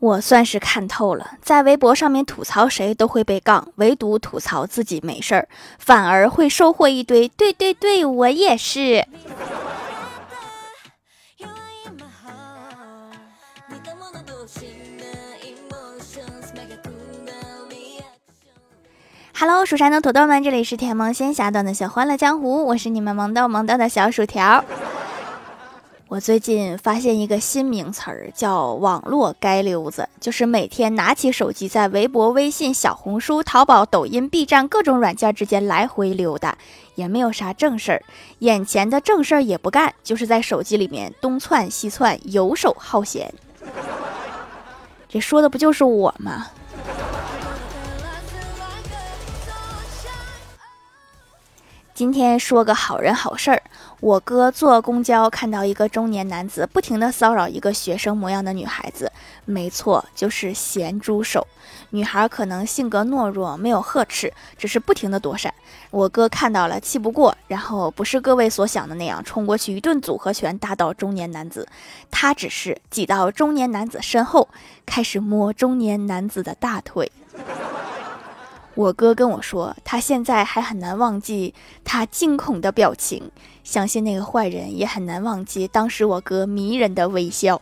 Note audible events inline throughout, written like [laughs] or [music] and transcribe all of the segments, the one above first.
我算是看透了，在微博上面吐槽谁都会被杠，唯独吐槽自己没事儿，反而会收获一堆。对对对，我也是。Hello，蜀山的土豆们，这里是甜萌仙侠段的小欢乐江湖，我是你们萌豆萌豆的小薯条。我最近发现一个新名词儿，叫“网络街溜子”，就是每天拿起手机，在微博、微信、小红书、淘宝、抖音、B 站各种软件之间来回溜达，也没有啥正事儿，眼前的正事儿也不干，就是在手机里面东窜西窜，游手好闲。这说的不就是我吗？今天说个好人好事儿。我哥坐公交看到一个中年男子不停地骚扰一个学生模样的女孩子，没错，就是咸猪手。女孩可能性格懦弱，没有呵斥，只是不停地躲闪。我哥看到了，气不过，然后不是各位所想的那样，冲过去一顿组合拳打倒中年男子。他只是挤到中年男子身后，开始摸中年男子的大腿。我哥跟我说，他现在还很难忘记他惊恐的表情，相信那个坏人也很难忘记当时我哥迷人的微笑。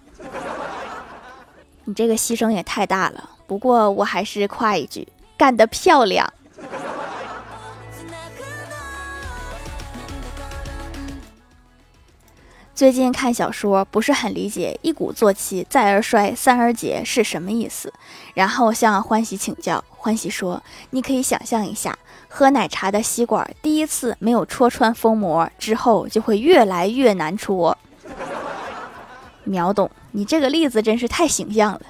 你这个牺牲也太大了，不过我还是夸一句，干得漂亮。最近看小说不是很理解“一鼓作气，再而衰，三而竭”是什么意思，然后向欢喜请教。欢喜说：“你可以想象一下，喝奶茶的吸管第一次没有戳穿封膜，之后就会越来越难戳。”秒懂，你这个例子真是太形象了。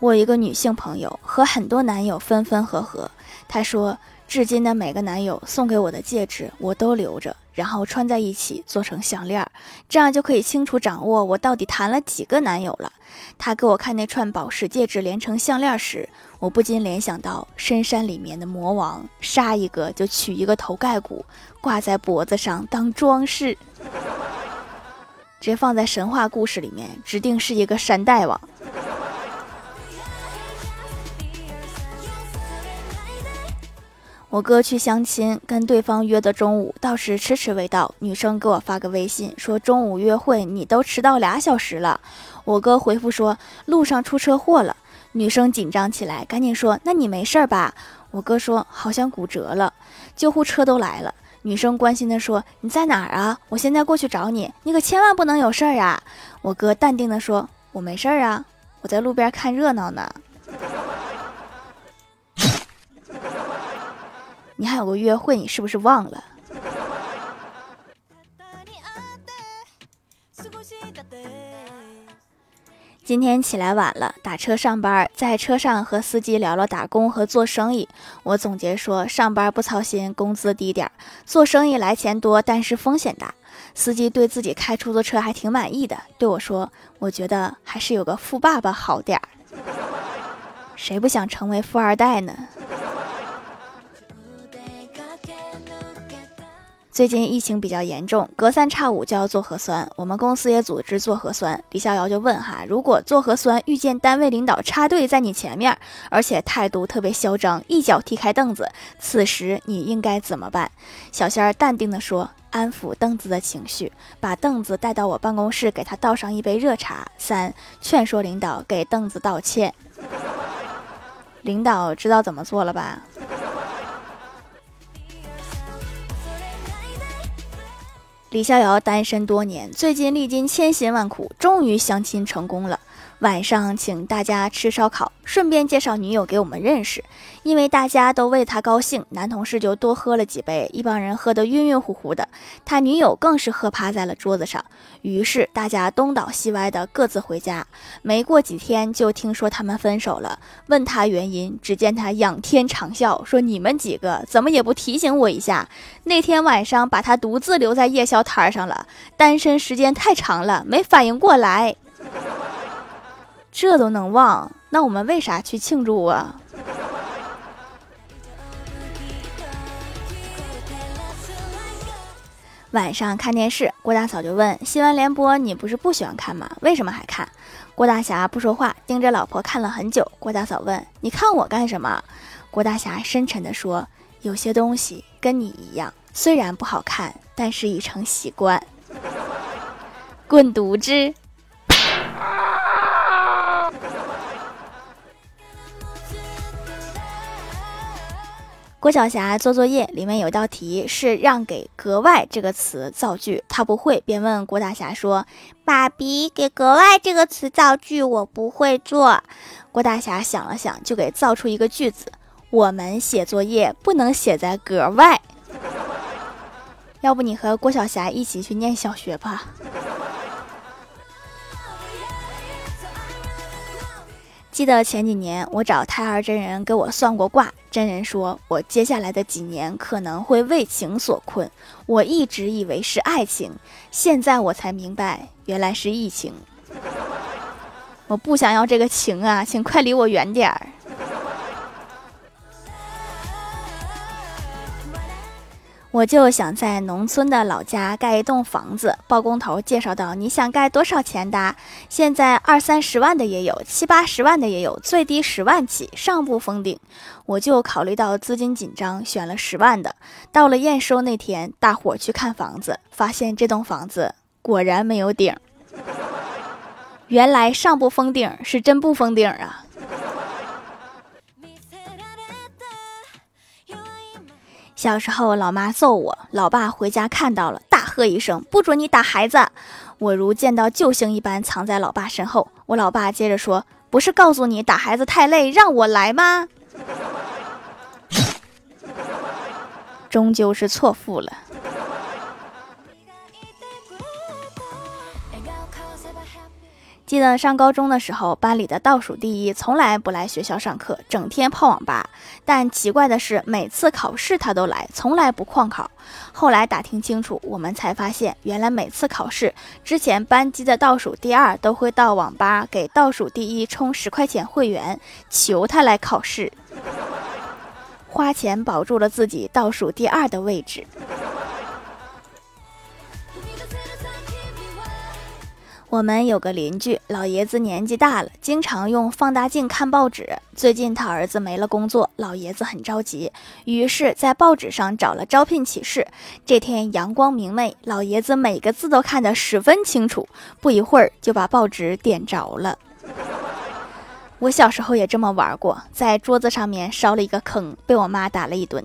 我一个女性朋友和很多男友分分合合，她说。至今的每个男友送给我的戒指，我都留着，然后穿在一起做成项链，这样就可以清楚掌握我到底谈了几个男友了。他给我看那串宝石戒指连成项链时，我不禁联想到深山里面的魔王，杀一个就取一个头盖骨，挂在脖子上当装饰。[laughs] 这放在神话故事里面，指定是一个山大王。我哥去相亲，跟对方约的中午，倒是迟迟未到。女生给我发个微信，说中午约会你都迟到俩小时了。我哥回复说路上出车祸了。女生紧张起来，赶紧说那你没事吧？我哥说好像骨折了，救护车都来了。女生关心的说你在哪儿啊？我现在过去找你，你可千万不能有事儿啊！我哥淡定的说我没事儿啊，我在路边看热闹呢。你还有个约会，你是不是忘了？今天起来晚了，打车上班，在车上和司机聊了打工和做生意。我总结说，上班不操心，工资低点儿；做生意来钱多，但是风险大。司机对自己开出租车还挺满意的，对我说：“我觉得还是有个富爸爸好点儿。”谁不想成为富二代呢？最近疫情比较严重，隔三差五就要做核酸。我们公司也组织做核酸。李逍遥就问哈，如果做核酸遇见单位领导插队在你前面，而且态度特别嚣张，一脚踢开凳子，此时你应该怎么办？小仙儿淡定的说，安抚凳子的情绪，把凳子带到我办公室，给他倒上一杯热茶。三，劝说领导给凳子道歉。领导知道怎么做了吧？李逍遥单身多年，最近历经千辛万苦，终于相亲成功了。晚上请大家吃烧烤，顺便介绍女友给我们认识。因为大家都为他高兴，男同事就多喝了几杯，一帮人喝得晕晕乎乎的。他女友更是喝趴在了桌子上。于是大家东倒西歪的各自回家。没过几天，就听说他们分手了。问他原因，只见他仰天长啸，说：“你们几个怎么也不提醒我一下？那天晚上把他独自留在夜宵摊上了，单身时间太长了，没反应过来。”这都能忘？那我们为啥去庆祝啊？晚上看电视，郭大嫂就问：“新闻联播你不是不喜欢看吗？为什么还看？”郭大侠不说话，盯着老婆看了很久。郭大嫂问：“你看我干什么？”郭大侠深沉地说：“有些东西跟你一样，虽然不好看，但是已成习惯。”滚犊子！郭晓霞做作业，里面有道题是让给“格外”这个词造句，她不会，便问郭大侠说：“爸比，给‘格外’这个词造句，我不会做。”郭大侠想了想，就给造出一个句子：“我们写作业不能写在格外。” [laughs] 要不你和郭晓霞一起去念小学吧。记得前几年我找胎儿真人给我算过卦，真人说我接下来的几年可能会为情所困。我一直以为是爱情，现在我才明白原来是疫情。我不想要这个情啊，请快离我远点儿。我就想在农村的老家盖一栋房子，包工头介绍到：“你想盖多少钱的？现在二三十万的也有，七八十万的也有，最低十万起，上不封顶。”我就考虑到资金紧张，选了十万的。到了验收那天，大伙去看房子，发现这栋房子果然没有顶。[laughs] 原来上不封顶是真不封顶啊！小时候，老妈揍我，老爸回家看到了，大喝一声：“不准你打孩子！”我如见到救星一般，藏在老爸身后。我老爸接着说：“不是告诉你打孩子太累，让我来吗？” [laughs] 终究是错付了。记得上高中的时候，班里的倒数第一从来不来学校上课，整天泡网吧。但奇怪的是，每次考试他都来，从来不旷考。后来打听清楚，我们才发现，原来每次考试之前，班级的倒数第二都会到网吧给倒数第一充十块钱会员，求他来考试，花钱保住了自己倒数第二的位置。我们有个邻居，老爷子年纪大了，经常用放大镜看报纸。最近他儿子没了工作，老爷子很着急，于是，在报纸上找了招聘启事。这天阳光明媚，老爷子每个字都看得十分清楚，不一会儿就把报纸点着了。我小时候也这么玩过，在桌子上面烧了一个坑，被我妈打了一顿。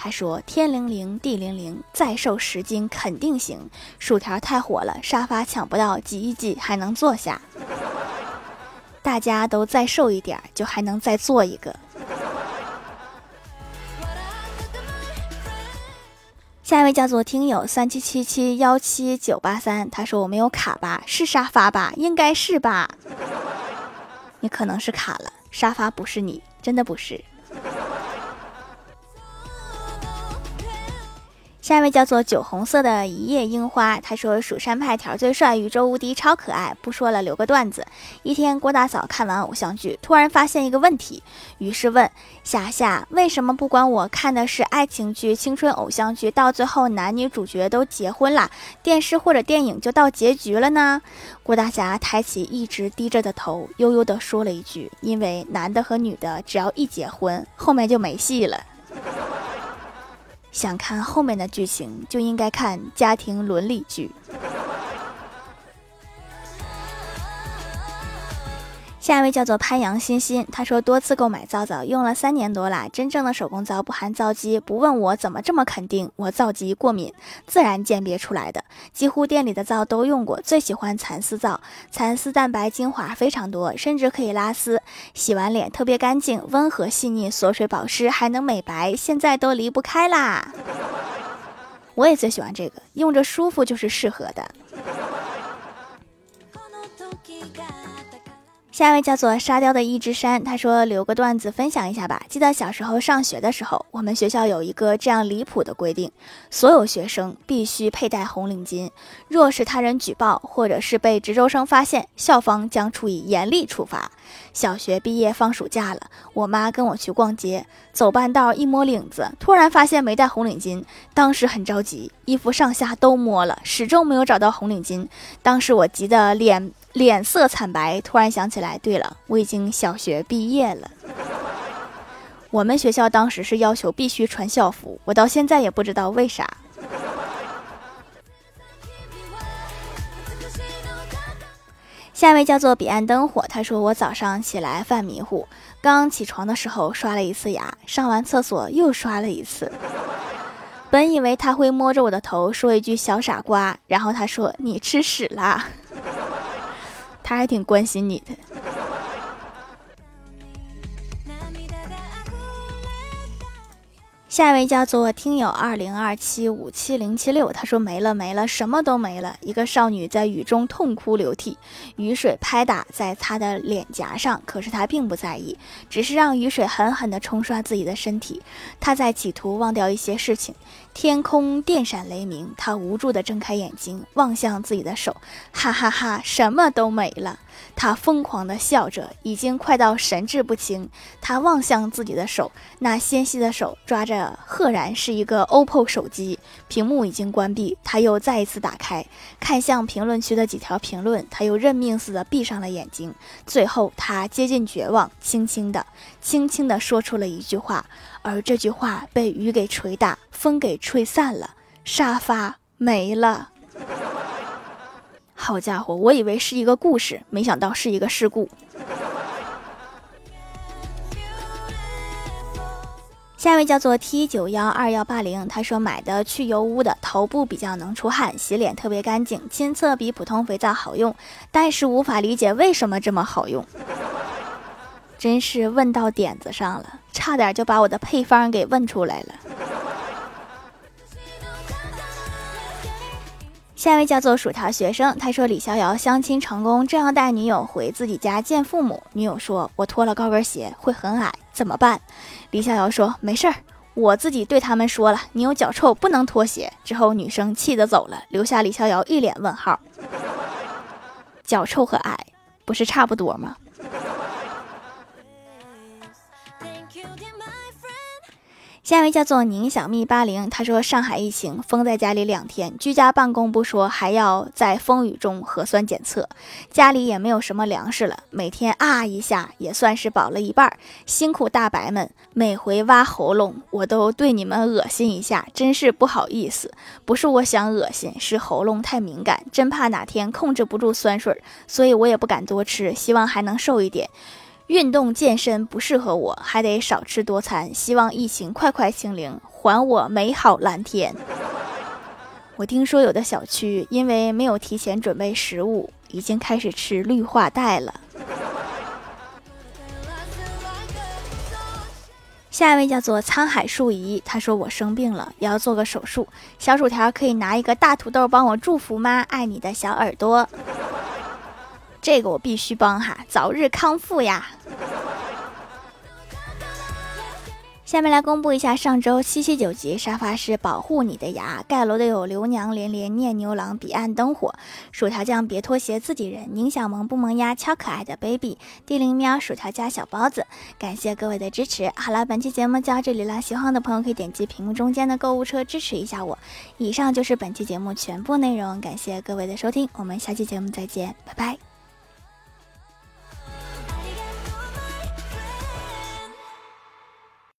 他说：“天灵灵，地灵灵，再瘦十斤肯定行。薯条太火了，沙发抢不到，挤一挤还能坐下。大家都再瘦一点，就还能再坐一个。”下一位叫做听友三七七七幺七九八三，他说：“我没有卡吧？是沙发吧？应该是吧？你可能是卡了，沙发不是你，真的不是。”下一位叫做酒红色的一叶樱花，他说：“蜀山派条最帅，宇宙无敌，超可爱。”不说了，留个段子。一天，郭大嫂看完偶像剧，突然发现一个问题，于是问霞霞：“为什么不管我看的是爱情剧、青春偶像剧，到最后男女主角都结婚了，电视或者电影就到结局了呢？”郭大侠抬起一直低着的头，悠悠地说了一句：“因为男的和女的只要一结婚，后面就没戏了。”想看后面的剧情，就应该看家庭伦理剧。下一位叫做潘阳欣欣，他说多次购买皂皂用了三年多啦，真正的手工皂不含皂基。不问我怎么这么肯定，我皂基过敏，自然鉴别出来的。几乎店里的皂都用过，最喜欢蚕丝皂，蚕丝蛋白精华非常多，甚至可以拉丝，洗完脸特别干净，温和细腻，锁水保湿，还能美白，现在都离不开啦。我也最喜欢这个，用着舒服就是适合的。[laughs] 下一位叫做沙雕的一只山，他说留个段子分享一下吧。记得小时候上学的时候，我们学校有一个这样离谱的规定：所有学生必须佩戴红领巾，若是他人举报或者是被值周生发现，校方将处以严厉处罚。小学毕业放暑假了，我妈跟我去逛街，走半道一摸领子，突然发现没戴红领巾，当时很着急，衣服上下都摸了，始终没有找到红领巾，当时我急得脸。脸色惨白，突然想起来，对了，我已经小学毕业了。我们学校当时是要求必须穿校服，我到现在也不知道为啥。下一位叫做彼岸灯火，他说我早上起来犯迷糊，刚起床的时候刷了一次牙，上完厕所又刷了一次。本以为他会摸着我的头说一句小傻瓜，然后他说你吃屎啦。他还挺关心你的。下一位叫做听友二零二七五七零七六，他说没了没了，什么都没了。一个少女在雨中痛哭流涕，雨水拍打在她的脸颊上，可是她并不在意，只是让雨水狠狠地冲刷自己的身体。她在企图忘掉一些事情。天空电闪雷鸣，他无助地睁开眼睛，望向自己的手，哈哈哈，什么都没了。他疯狂地笑着，已经快到神志不清。他望向自己的手，那纤细的手抓着，赫然是一个 OPPO 手机，屏幕已经关闭。他又再一次打开，看向评论区的几条评论，他又认命似的闭上了眼睛。最后，他接近绝望，轻轻地、轻轻地说出了一句话。而这句话被雨给捶打，风给吹散了，沙发没了。好家伙，我以为是一个故事，没想到是一个事故。下一位叫做 T 九幺二幺八零，他说买的去油污的，头部比较能出汗，洗脸特别干净，亲测比普通肥皂好用，但是无法理解为什么这么好用。真是问到点子上了，差点就把我的配方给问出来了。下一位叫做薯条学生，他说李逍遥相亲成功，正要带女友回自己家见父母，女友说：“我脱了高跟鞋会很矮，怎么办？”李逍遥说：“没事儿，我自己对他们说了，你有脚臭不能脱鞋。”之后女生气得走了，留下李逍遥一脸问号。脚臭和矮不是差不多吗？下一位叫做宁小蜜八零，他说上海疫情封在家里两天，居家办公不说，还要在风雨中核酸检测，家里也没有什么粮食了，每天啊一下也算是饱了一半。辛苦大白们，每回挖喉咙我都对你们恶心一下，真是不好意思。不是我想恶心，是喉咙太敏感，真怕哪天控制不住酸水，所以我也不敢多吃，希望还能瘦一点。运动健身不适合我，还得少吃多餐。希望疫情快快清零，还我美好蓝天。我听说有的小区因为没有提前准备食物，已经开始吃绿化带了。下一位叫做沧海树仪，他说我生病了，也要做个手术。小薯条可以拿一个大土豆帮我祝福吗？爱你的小耳朵。这个我必须帮哈，早日康复呀！下面来公布一下上周七七九集沙发是保护你的牙盖楼的有刘娘连连念牛郎彼岸灯火薯条酱别拖鞋自己人宁小萌不萌呀超可爱的 baby 地灵喵薯条加小包子感谢各位的支持好了本期节目就到这里了喜欢的朋友可以点击屏幕中间的购物车支持一下我以上就是本期节目全部内容感谢各位的收听我们下期节目再见拜拜。